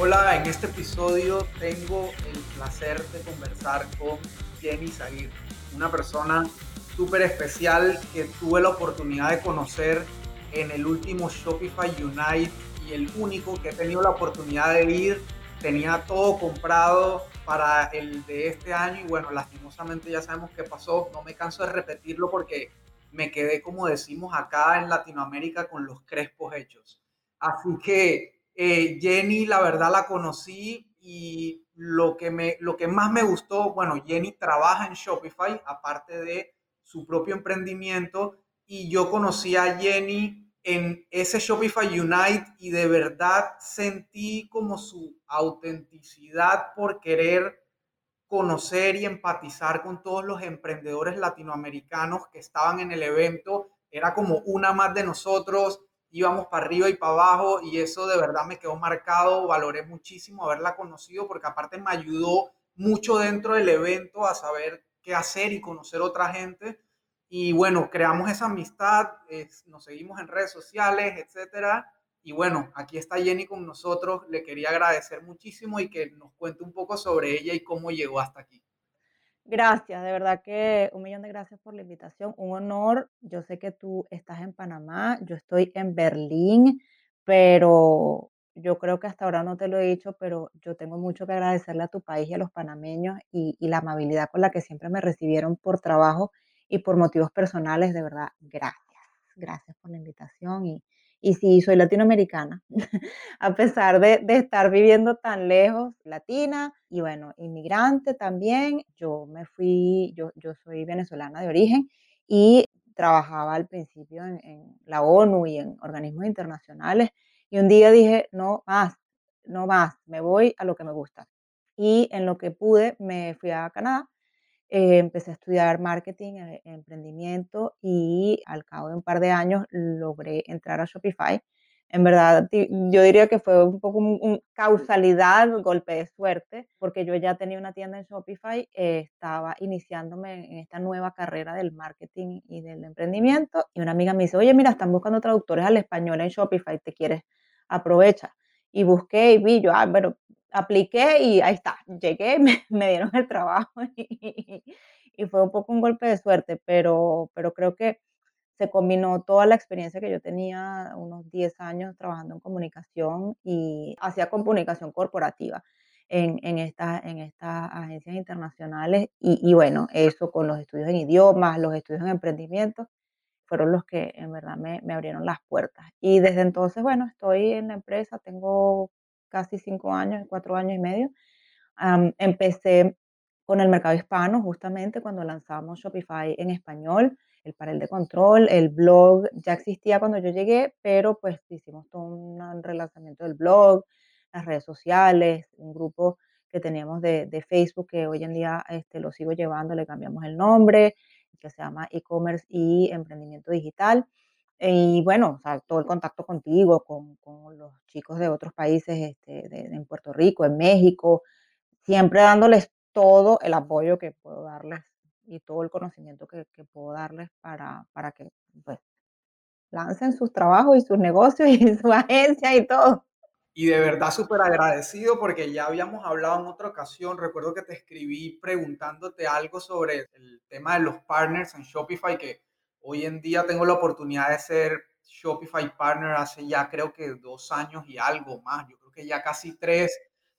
Hola, en este episodio tengo el placer de conversar con Jenny Zahir, una persona súper especial que tuve la oportunidad de conocer en el último Shopify Unite y el único que he tenido la oportunidad de ir. Tenía todo comprado para el de este año y bueno, lastimosamente ya sabemos qué pasó. No me canso de repetirlo porque me quedé, como decimos acá en Latinoamérica, con los crespos hechos. Así que eh, Jenny, la verdad la conocí y lo que, me, lo que más me gustó, bueno, Jenny trabaja en Shopify, aparte de su propio emprendimiento, y yo conocí a Jenny en ese Shopify Unite y de verdad sentí como su autenticidad por querer conocer y empatizar con todos los emprendedores latinoamericanos que estaban en el evento. Era como una más de nosotros, íbamos para arriba y para abajo y eso de verdad me quedó marcado, valoré muchísimo haberla conocido porque aparte me ayudó mucho dentro del evento a saber qué hacer y conocer otra gente. Y bueno, creamos esa amistad, nos seguimos en redes sociales, etcétera. Y bueno, aquí está Jenny con nosotros. Le quería agradecer muchísimo y que nos cuente un poco sobre ella y cómo llegó hasta aquí. Gracias, de verdad que un millón de gracias por la invitación. Un honor. Yo sé que tú estás en Panamá, yo estoy en Berlín, pero yo creo que hasta ahora no te lo he dicho, pero yo tengo mucho que agradecerle a tu país y a los panameños y, y la amabilidad con la que siempre me recibieron por trabajo y por motivos personales. De verdad, gracias. Gracias por la invitación y, y sí, soy latinoamericana, a pesar de, de, estar viviendo tan lejos, latina y bueno, inmigrante también. Yo me fui, yo, yo soy venezolana de origen y trabajaba al principio en, en la ONU y en organismos internacionales. Y un día dije, no más, no más, me voy a lo que me gusta. Y en lo que pude, me fui a Canadá eh, empecé a estudiar marketing, eh, emprendimiento y al cabo de un par de años logré entrar a Shopify. En verdad, yo diría que fue un poco un, un causalidad, golpe de suerte, porque yo ya tenía una tienda en Shopify, eh, estaba iniciándome en esta nueva carrera del marketing y del emprendimiento, y una amiga me dice, oye, mira, están buscando traductores al español en Shopify, ¿te quieres? Aprovecha. Y busqué y vi, yo, ah, bueno, apliqué y ahí está, llegué, me, me dieron el trabajo y, y, fue un poco un golpe de suerte, pero, pero creo que se combinó toda la experiencia que yo tenía, unos 10 años trabajando en comunicación y hacía comunicación corporativa en, en, esta, en estas agencias internacionales y, y bueno, eso con los estudios en idiomas, los estudios en emprendimiento, fueron los que en verdad me, me abrieron las puertas. Y desde entonces, bueno, estoy en la empresa, tengo casi cinco años, cuatro años y medio. Um, empecé con el mercado hispano justamente cuando lanzamos Shopify en español, el panel de control, el blog ya existía cuando yo llegué, pero pues hicimos todo un relanzamiento del blog, las redes sociales, un grupo que teníamos de, de Facebook que hoy en día este, lo sigo llevando, le cambiamos el nombre, que se llama e-commerce y emprendimiento digital. Y bueno, o sea, todo el contacto contigo, con, con los chicos de otros países, este, de, en Puerto Rico, en México, siempre dándoles todo el apoyo que puedo darles y todo el conocimiento que, que puedo darles para, para que pues, lancen sus trabajos y sus negocios y su agencia y todo. Y de verdad súper agradecido porque ya habíamos hablado en otra ocasión. Recuerdo que te escribí preguntándote algo sobre el tema de los partners en Shopify que Hoy en día tengo la oportunidad de ser Shopify Partner hace ya creo que dos años y algo más. Yo creo que ya casi tres.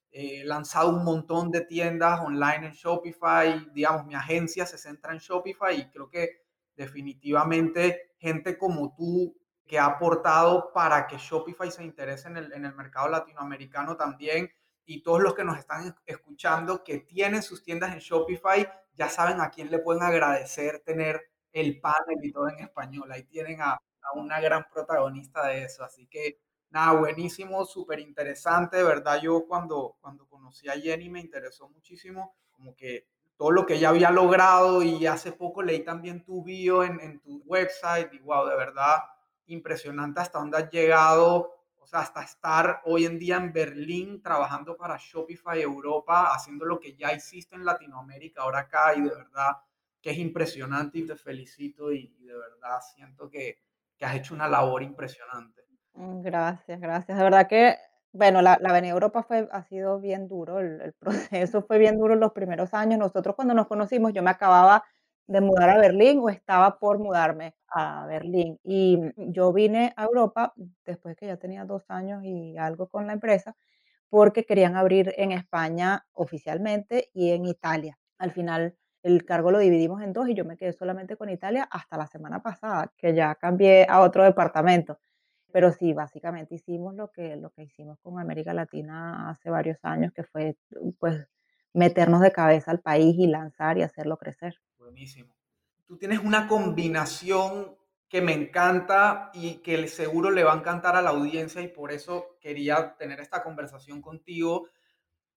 He lanzado un montón de tiendas online en Shopify. Digamos, mi agencia se centra en Shopify y creo que definitivamente gente como tú que ha aportado para que Shopify se interese en el, en el mercado latinoamericano también y todos los que nos están escuchando que tienen sus tiendas en Shopify ya saben a quién le pueden agradecer tener el panel y todo en español. Ahí tienen a, una gran protagonista de eso. Así que nada, buenísimo, súper interesante, de verdad. Yo cuando, cuando conocí a Jenny me interesó muchísimo, como que todo lo que ella había logrado y hace poco leí también tu bio en, en tu website y wow, de verdad impresionante hasta dónde has llegado, o sea, hasta estar hoy en día en Berlín trabajando para Shopify Europa, haciendo lo que ya hiciste en Latinoamérica, ahora acá y de verdad que es impresionante y te felicito y, y de verdad siento que, que, has hecho una labor impresionante. Mm, gracias, gracias. De verdad que Bueno, la la avenida Europa fue ha sido bien duro, el el proceso fue bien duro en los primeros años. Nosotros cuando nos conocimos, yo me acababa de mudar a Berlín o estaba por mudarme a Berlín. Y, yo vine a Europa después que ya tenía 2 años y algo con la empresa, porque querían abrir en España oficialmente y en Italia. Al final, el cargo lo dividimos en 2 y yo me quedé solamente con Italia hasta la semana pasada, que ya cambié a otro departamento. Pero sí, básicamente hicimos lo que lo que hicimos con América Latina hace varios años, que fue, pues, meternos de cabeza al país y lanzar y hacerlo crecer. Buenísimo. Tú tienes una combinación que me encanta y que seguro le va a encantar a la audiencia y por eso quería tener esta conversación contigo.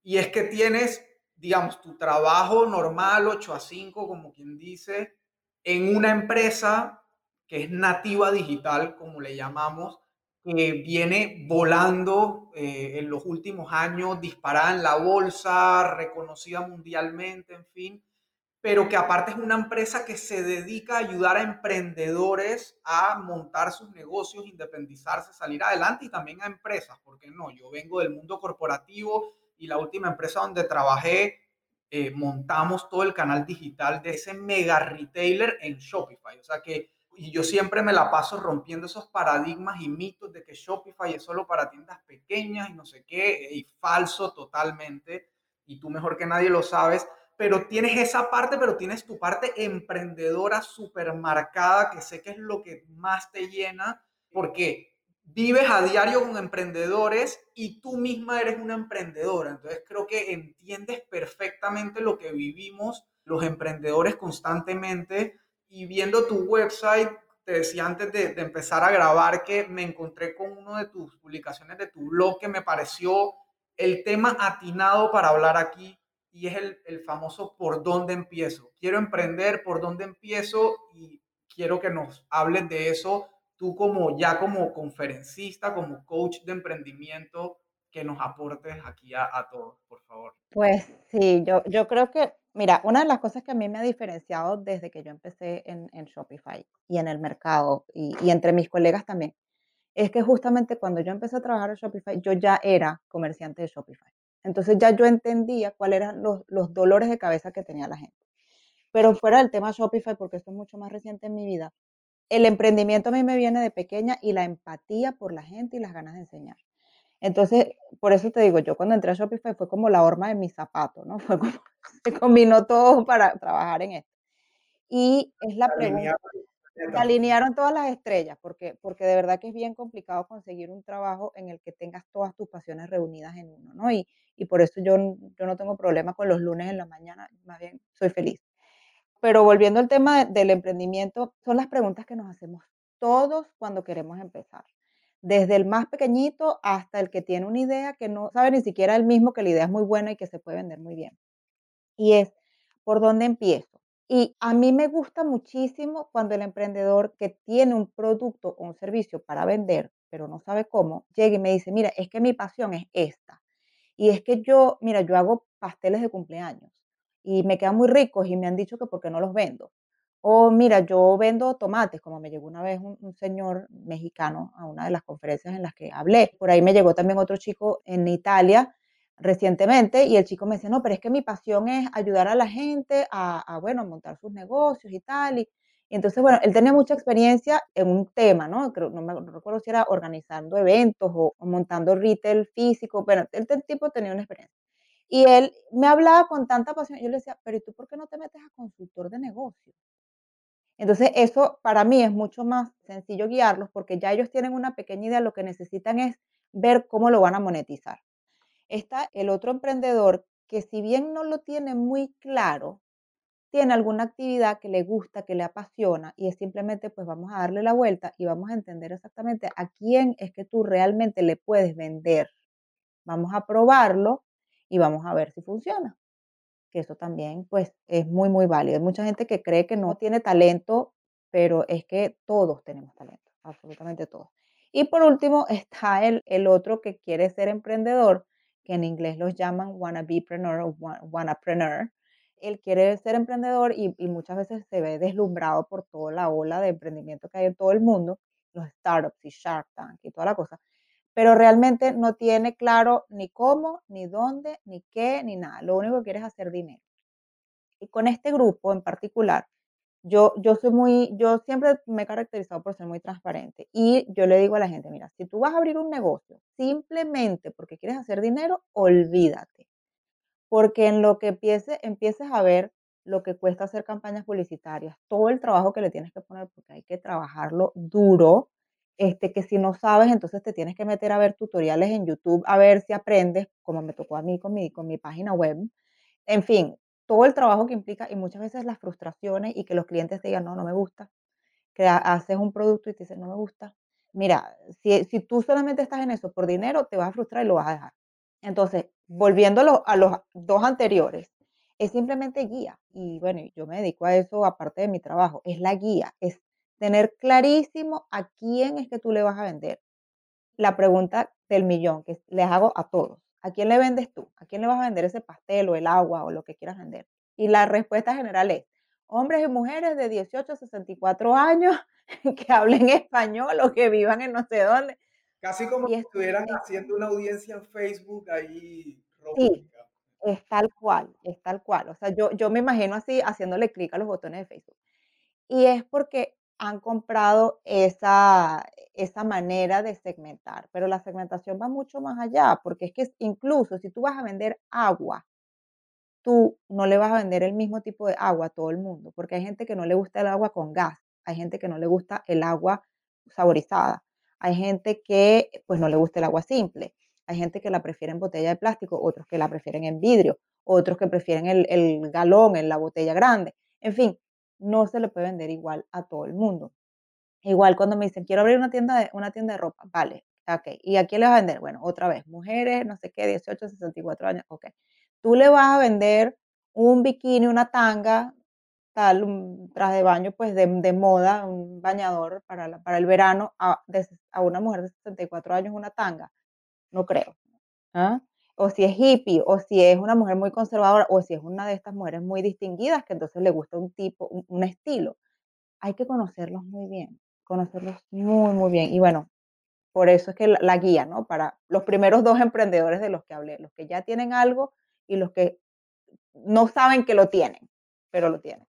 Y es que tienes, digamos, tu trabajo normal, 8 a 5, como quien dice, en una empresa que es nativa digital, como le llamamos, que viene volando eh, en los últimos años, disparada en la bolsa, reconocida mundialmente, en fin pero que aparte es una empresa que se dedica a ayudar a emprendedores a montar sus negocios, independizarse, salir adelante y también a empresas, porque no, yo vengo del mundo corporativo y la última empresa donde trabajé eh, montamos todo el canal digital de ese mega retailer en Shopify. O sea que, y yo siempre me la paso rompiendo esos paradigmas y mitos de que Shopify es solo para tiendas pequeñas y no sé qué, y falso totalmente, y tú mejor que nadie lo sabes pero tienes esa parte, pero tienes tu parte emprendedora súper marcada, que sé que es lo que más te llena, porque vives a diario con emprendedores y tú misma eres una emprendedora. Entonces creo que entiendes perfectamente lo que vivimos los emprendedores constantemente y viendo tu website, te decía antes de, empezar a grabar que me encontré con una de tus publicaciones de tu blog que me pareció el tema atinado para hablar aquí y es el, el, famoso por dónde empiezo. Quiero emprender, por dónde empiezo y quiero que nos hables de eso tú como ya como conferencista, como coach de emprendimiento, que nos aportes aquí a, a todos, por favor. Pues sí, yo yo creo que, mira, una de las cosas que a mí me ha diferenciado desde que yo empecé en en Shopify y en el mercado y y entre mis colegas también, es que justamente cuando yo empecé a trabajar en Shopify, yo ya era comerciante de Shopify. Entonces ya yo entendía cuáles eran los, los dolores de cabeza que tenía la gente. Pero fuera del tema Shopify, porque esto es mucho más reciente en mi vida, el emprendimiento a mí me viene de pequeña y la empatía por la gente y las ganas de enseñar. Entonces, por eso te digo, yo cuando entré a Shopify fue como la horma de mi zapato, ¿no? Fue como, se combinó todo para trabajar en esto. Y es la pregunta, se alinearon todas las estrellas, porque, porque de verdad que es bien complicado conseguir un trabajo en el que tengas todas tus pasiones reunidas en uno, ¿no? Y, y por eso yo, yo no tengo problema con los lunes en la mañana, más bien soy feliz. Pero volviendo al tema de- del emprendimiento, son las preguntas que nos hacemos todos cuando queremos empezar. Desde el más pequeñito hasta el que tiene una idea que no sabe ni siquiera él mismo que la idea es muy buena y que se puede vender muy bien. Y es, ¿por dónde empiezo? Y a mí me gusta muchísimo cuando el emprendedor que tiene un producto o un servicio para vender, pero no sabe cómo, llega y me dice, mira, es que mi pasión es esta. Y es que yo, mira, yo hago pasteles de cumpleaños y me quedan muy ricos y me han dicho que por qué no los vendo. O mira, yo vendo tomates, como me llegó una vez un, un señor mexicano a una de las conferencias en las que hablé. Por ahí me llegó también otro chico en Italia recientemente y el chico me decía, no, pero es que mi pasión es ayudar a la gente a, a, bueno, montar sus negocios y tal. Y, y entonces, bueno, él tenía mucha experiencia en un tema, ¿no? Creo, no me recuerdo si era organizando eventos o, o montando retail físico. Bueno, el, el tipo tenía una experiencia. Y él me hablaba con tanta pasión. Yo le decía, pero ¿y tú por qué no te metes a consultor de negocios? Entonces, eso para mí es mucho más sencillo guiarlos porque ya ellos tienen una pequeña idea, lo que necesitan es ver cómo lo van a monetizar. Está el otro emprendedor que si bien no lo tiene muy claro, tiene alguna actividad que le gusta, que le apasiona y es simplemente pues vamos a darle la vuelta y vamos a entender exactamente a quién es que tú realmente le puedes vender. Vamos a probarlo y vamos a ver si funciona que eso también, pues, es muy, muy válido. Hay mucha gente que cree que no tiene talento, pero es que todos tenemos talento, absolutamente todos. Y por último está el, el otro que quiere ser emprendedor, que en inglés los llaman wannabepreneur o wa- wannapreneur. Él quiere ser emprendedor y, y muchas veces se ve deslumbrado por toda la ola de emprendimiento que hay en todo el mundo, los startups y Shark Tank y toda la cosa pero realmente no tiene claro ni cómo, ni dónde, ni qué, ni nada. Lo único que quiere es hacer dinero. Y con este grupo en particular, yo, yo soy muy, yo siempre me he caracterizado por ser muy transparente y yo le digo a la gente, mira, si tú vas a abrir un negocio simplemente porque quieres hacer dinero, olvídate. Porque en lo que empieces, empieces a ver lo que cuesta hacer campañas publicitarias, todo el trabajo que le tienes que poner, porque hay que trabajarlo duro, este, que si no sabes, entonces te tienes que meter a ver tutoriales en YouTube, a ver si aprendes, como me tocó a mí con mi, con mi página web. En fin, todo el trabajo que implica y muchas veces las frustraciones y que los clientes te digan, no, no me gusta, que haces un producto y te dicen, no me gusta. Mira, si, si tú solamente estás en eso por dinero, te vas a frustrar y lo vas a dejar. Entonces, volviendo a, los dos anteriores, es simplemente guía. Y bueno, yo me dedico a eso aparte de mi trabajo. Es la guía, es tener clarísimo a quién es que tú le vas a vender. La pregunta del millón que les hago a todos. ¿A quién le vendes tú? ¿A quién le vas a vender ese pastel o el agua o lo que quieras vender? Y la respuesta general es, hombres y mujeres de 18 a 64 años que hablen español o que vivan en no sé dónde. Casi como si estuvieran haciendo una audiencia en Facebook ahí. Sí, es tal cual, es tal cual. O sea, yo, yo me imagino así haciéndole clic a los botones de Facebook. Y es porque han comprado esa, esa manera de segmentar, pero la segmentación va mucho más allá, porque es que incluso si tú vas a vender agua, tú no le vas a vender el mismo tipo de agua a todo el mundo, porque hay gente que no le gusta el agua con gas, hay gente que no le gusta el agua saborizada, hay gente que pues no le gusta el agua simple, hay gente que la prefiere en botella de plástico, otros que la prefieren en vidrio, otros que prefieren el, el galón en la botella grande. En fin, no se le puede vender igual a todo el mundo. Igual cuando me dicen, quiero abrir una tienda de, una tienda de ropa, vale, ok. ¿Y a quién le vas a vender? Bueno, otra vez, mujeres, no sé qué, 18, 64 años, ok. Tú le vas a vender un bikini, una tanga, tal, un traje de baño, pues de, de moda, un bañador para, para el verano, a, a, una mujer de 64 años una tanga. No creo. ¿ah? O si es hippie, o si es una mujer muy conservadora, o si es una de estas mujeres muy distinguidas, que entonces le gusta un tipo, un, estilo. Hay que conocerlos muy bien, conocerlos muy, muy bien. Y bueno, por eso es que la, guía, ¿no? Para los primeros dos emprendedores de los que hablé, los que ya tienen algo y los que no saben que lo tienen, pero lo tienen.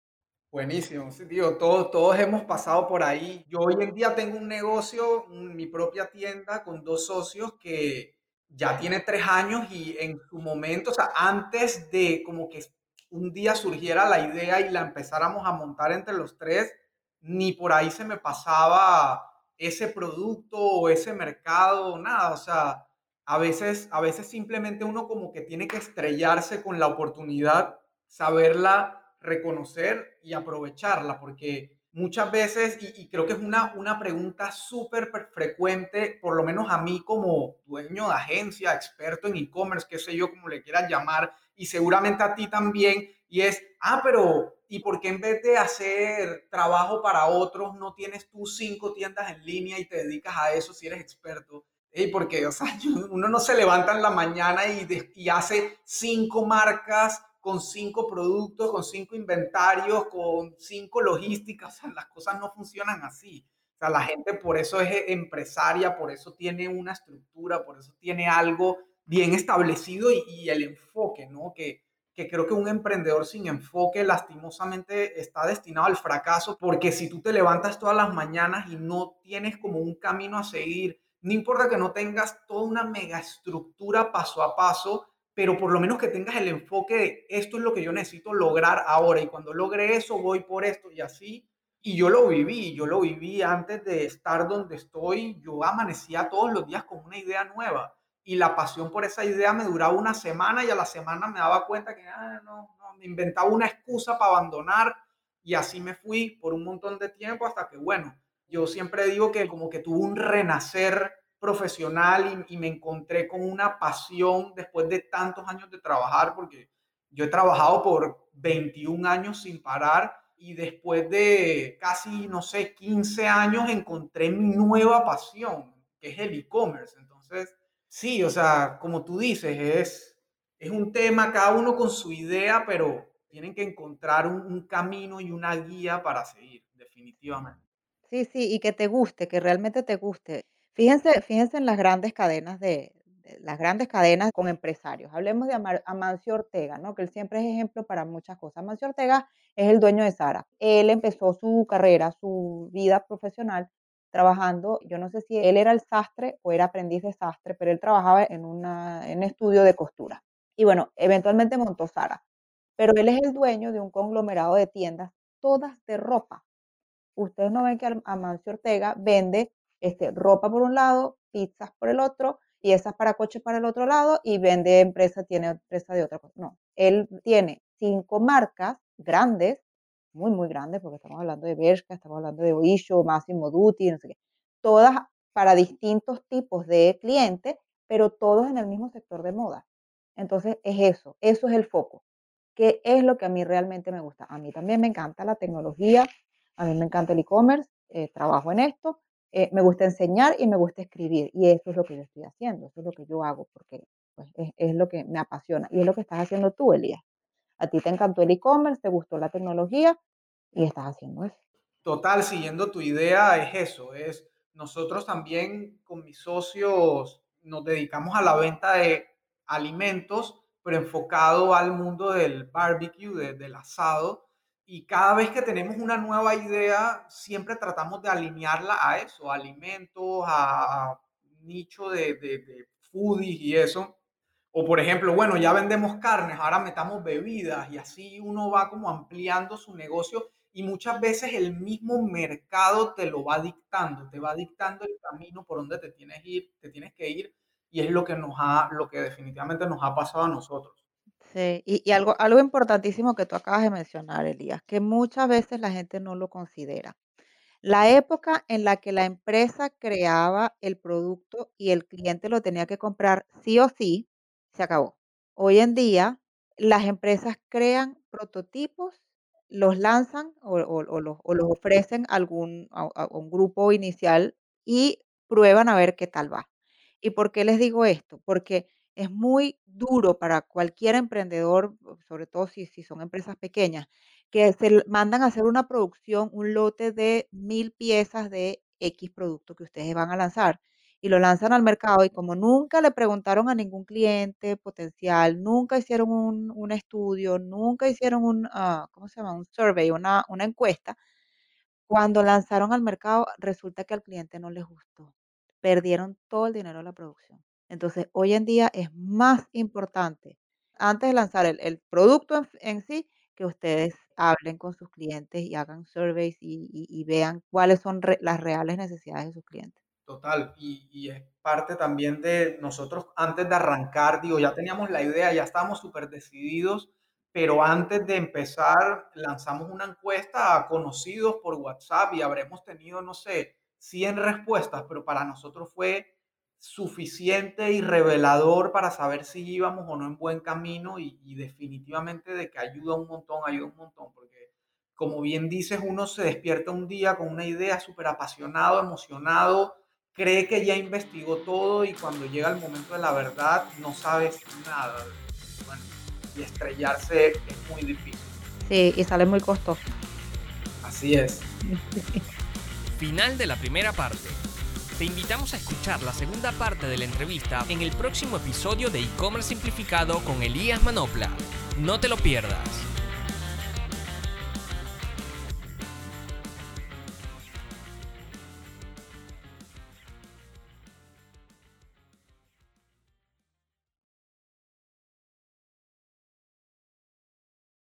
Buenísimo, digo, todos, todos hemos pasado por ahí. Yo hoy en día tengo un negocio, mi propia tienda con dos socios que ya tiene tres años y en su momento, o sea, antes de como que un día surgiera la idea y la empezáramos a montar entre los tres, ni por ahí se me pasaba ese producto o ese mercado, nada, o sea, a veces, a veces simplemente uno como que tiene que estrellarse con la oportunidad, saberla reconocer y aprovecharla, porque muchas veces, y, creo que es una, una pregunta súper frecuente, por lo menos a mí como dueño de agencia, experto en e-commerce, qué sé yo, como le quieran llamar, y seguramente a ti también, y es, ah, pero ¿y por qué en vez de hacer trabajo para otros no tienes tú cinco tiendas en línea y te dedicas a eso si eres experto? Y porque, o sea, uno no se levanta en la mañana y, y hace cinco marcas con cinco productos, con cinco inventarios, con cinco logísticas. Las cosas no funcionan así. O sea, la gente por eso es empresaria, por eso tiene una estructura, por eso tiene algo bien establecido y, el enfoque, ¿no? Que, que creo que un emprendedor sin enfoque lastimosamente está destinado al fracaso, porque si tú te levantas todas las mañanas y no tienes como un camino a seguir, no importa que no tengas toda una mega estructura paso a paso, pero por lo menos que tengas el enfoque de esto es lo que yo necesito lograr ahora y cuando logre eso voy por esto y así. Y yo lo viví, yo lo viví antes de estar donde estoy, yo amanecía todos los días con una idea nueva y la pasión por esa idea me duraba una semana y a la semana me daba cuenta que ah, no, no, me inventaba una excusa para abandonar y así me fui por un montón de tiempo hasta que, bueno, yo siempre digo que como que tuvo un renacer profesional y, me encontré con una pasión después de tantos años de trabajar, porque yo he trabajado por 21 años sin parar y después de casi, no sé, 15 años encontré mi nueva pasión, que es el e-commerce. Entonces, sí, o sea, como tú dices, es, es un tema, cada uno con su idea, pero tienen que encontrar un, un camino y una guía para seguir, definitivamente. Sí, sí, y que te guste, que realmente te guste. Fíjense, fíjense en las grandes cadenas de, las grandes cadenas con empresarios. Hablemos de Amar- Amancio Ortega, ¿no? Que él siempre es ejemplo para muchas cosas. Amancio Ortega es el dueño de Sara. Él empezó su carrera, su vida profesional trabajando, yo no sé si él era el sastre o era aprendiz de sastre, pero él trabajaba en, un estudio de costura. Y bueno, eventualmente montó Sara. Pero él es el dueño de un conglomerado de tiendas, todas de ropa. Ustedes no ven que Amancio Ortega vende este, ropa por un lado, pizzas por el otro, piezas para coches para el otro lado y vende empresa, tiene empresa de otra cosa. No, él tiene cinco marcas grandes, muy, muy grandes, porque estamos hablando de Bershka, estamos hablando de Oisho, Massimo Dutti, no sé qué, todas para distintos tipos de clientes, pero todos en el mismo sector de moda. Entonces, es eso, eso es el foco. ¿Qué es lo que a mí realmente me gusta? A mí también me encanta la tecnología, a mí me encanta el e-commerce, eh, trabajo en esto, eh, me gusta enseñar y me gusta escribir. Y eso es lo que yo estoy haciendo, eso es lo que yo hago, porque pues, es, es lo que me apasiona. Y es lo que estás haciendo tú, Elías. A ti te encantó el e-commerce, te gustó la tecnología y estás haciendo eso. Total, siguiendo tu idea, es eso, es nosotros también con mis socios nos dedicamos a la venta de alimentos, pero enfocado al mundo del barbecue, de- del asado, y cada vez que tenemos una nueva idea, siempre tratamos de alinearla a eso, a alimentos, a, nicho de, de, de foodies y eso. O por ejemplo, bueno, ya vendemos carnes, ahora metamos bebidas y así uno va como ampliando su negocio y muchas veces el mismo mercado te lo va dictando, te va dictando el camino por donde te tienes, ir, te tienes que ir y es lo que nos ha, lo que definitivamente nos ha pasado a nosotros. Sí, y, y algo, algo importantísimo que tú acabas de mencionar, Elías, que muchas veces la gente no lo considera. La época en la que la empresa creaba el producto y el cliente lo tenía que comprar sí o sí, se acabó. Hoy en día, las empresas crean prototipos, los lanzan o, o- los, o los ofrecen a algún, a un grupo inicial y prueban a ver qué tal va. ¿Y por qué les digo esto? Porque es muy duro para cualquier emprendedor, sobre todo si, si son empresas pequeñas, que se mandan a hacer una producción, un lote de 1000 piezas de X producto que ustedes van a lanzar, y lo lanzan al mercado, y como nunca le preguntaron a ningún cliente potencial, nunca hicieron un un estudio, nunca hicieron un, ah, ¿cómo se llama? Un survey, una una encuesta, cuando lanzaron al mercado, resulta que al cliente no les gustó. Perdieron todo el dinero de la producción. Entonces, hoy en día es más importante, antes de lanzar el, producto en, sí, que ustedes hablen con sus clientes y hagan surveys y, vean cuáles son las reales necesidades de sus clientes. Total, y, y es parte también de nosotros antes de arrancar, digo, ya teníamos la idea, ya estábamos súper decididos, pero antes de empezar lanzamos una encuesta a conocidos por WhatsApp y habremos tenido, no sé, 100 respuestas, pero para nosotros fue suficiente y revelador para saber si íbamos o no en buen camino y, y definitivamente de que ayuda un montón, ayuda un montón, porque como bien dices, uno se despierta un día con una idea súper apasionado, emocionado cree que ya investigó todo y cuando llega el momento de la verdad no sabes nada. Bueno, y estrellarse es muy difícil. Sí, y sale muy costoso. Así es. Final de la primera parte. Te invitamos a escuchar la segunda parte de la entrevista en el próximo episodio de e-commerce simplificado con Elías Manopla. No te lo pierdas.